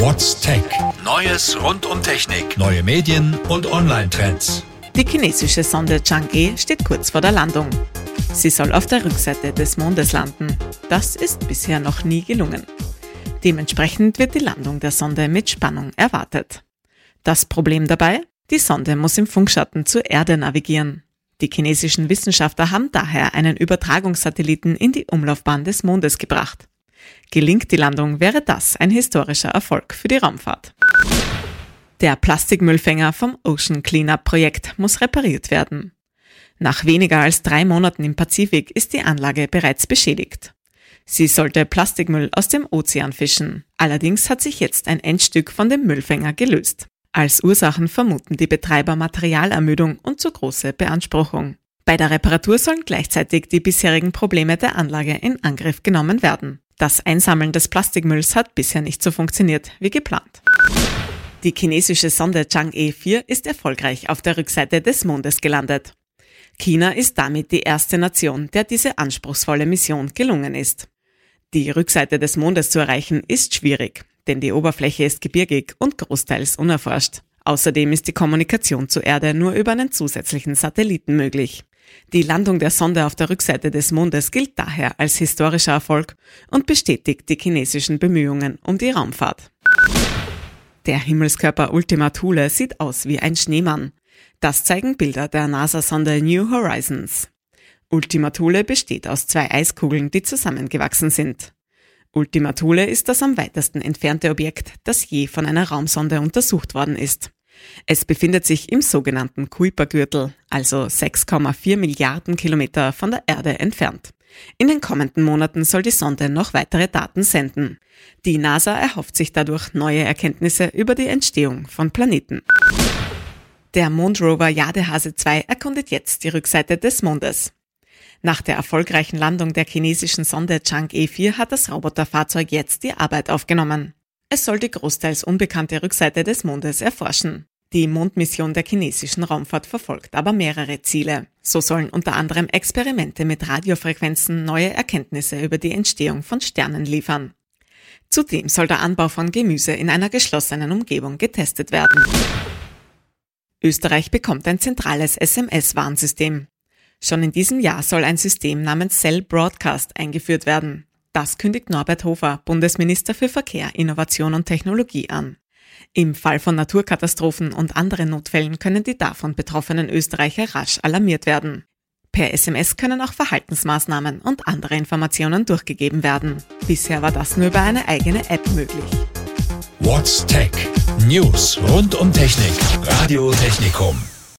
What's Tech? Neues rund um Technik, neue Medien und Online-Trends. Die chinesische Sonde Chang'e steht kurz vor der Landung. Sie soll auf der Rückseite des Mondes landen. Das ist bisher noch nie gelungen. Dementsprechend wird die Landung der Sonde mit Spannung erwartet. Das Problem dabei? Die Sonde muss im Funkschatten zur Erde navigieren. Die chinesischen Wissenschaftler haben daher einen Übertragungssatelliten in die Umlaufbahn des Mondes gebracht. Gelingt die Landung, wäre das ein historischer Erfolg für die Raumfahrt. Der Plastikmüllfänger vom Ocean Cleanup Projekt muss repariert werden. Nach weniger als drei Monaten im Pazifik ist die Anlage bereits beschädigt. Sie sollte Plastikmüll aus dem Ozean fischen. Allerdings hat sich jetzt ein Endstück von dem Müllfänger gelöst. Als Ursachen vermuten die Betreiber Materialermüdung und zu große Beanspruchung. Bei der Reparatur sollen gleichzeitig die bisherigen Probleme der Anlage in Angriff genommen werden. Das Einsammeln des Plastikmülls hat bisher nicht so funktioniert wie geplant. Die chinesische Sonde Chang'e 4 ist erfolgreich auf der Rückseite des Mondes gelandet. China ist damit die erste Nation, der diese anspruchsvolle Mission gelungen ist. Die Rückseite des Mondes zu erreichen ist schwierig, denn die Oberfläche ist gebirgig und großteils unerforscht. Außerdem ist die Kommunikation zur Erde nur über einen zusätzlichen Satelliten möglich. Die Landung der Sonde auf der Rückseite des Mondes gilt daher als historischer Erfolg und bestätigt die chinesischen Bemühungen um die Raumfahrt. Der Himmelskörper Ultima Thule sieht aus wie ein Schneemann. Das zeigen Bilder der NASA-Sonde New Horizons. Ultima Thule besteht aus zwei Eiskugeln, die zusammengewachsen sind. Ultima Thule ist das am weitesten entfernte Objekt, das je von einer Raumsonde untersucht worden ist. Es befindet sich im sogenannten Kuipergürtel, also 6,4 Milliarden Kilometer von der Erde entfernt. In den kommenden Monaten soll die Sonde noch weitere Daten senden. Die NASA erhofft sich dadurch neue Erkenntnisse über die Entstehung von Planeten. Der Mondrover Jadehase 2 erkundet jetzt die Rückseite des Mondes. Nach der erfolgreichen Landung der chinesischen Sonde Chang'e 4 hat das Roboterfahrzeug jetzt die Arbeit aufgenommen. Es soll die großteils unbekannte Rückseite des Mondes erforschen. Die Mondmission der chinesischen Raumfahrt verfolgt aber mehrere Ziele. So sollen unter anderem Experimente mit Radiofrequenzen neue Erkenntnisse über die Entstehung von Sternen liefern. Zudem soll der Anbau von Gemüse in einer geschlossenen Umgebung getestet werden. Österreich bekommt ein zentrales SMS-Warnsystem. Schon in diesem Jahr soll ein System namens Cell Broadcast eingeführt werden. Das kündigt Norbert Hofer, Bundesminister für Verkehr, Innovation und Technologie an. Im Fall von Naturkatastrophen und anderen Notfällen können die davon betroffenen Österreicher rasch alarmiert werden. Per SMS können auch Verhaltensmaßnahmen und andere Informationen durchgegeben werden. Bisher war das nur über eine eigene App möglich. What's Tech? News rund um Technik. Radio Technikum.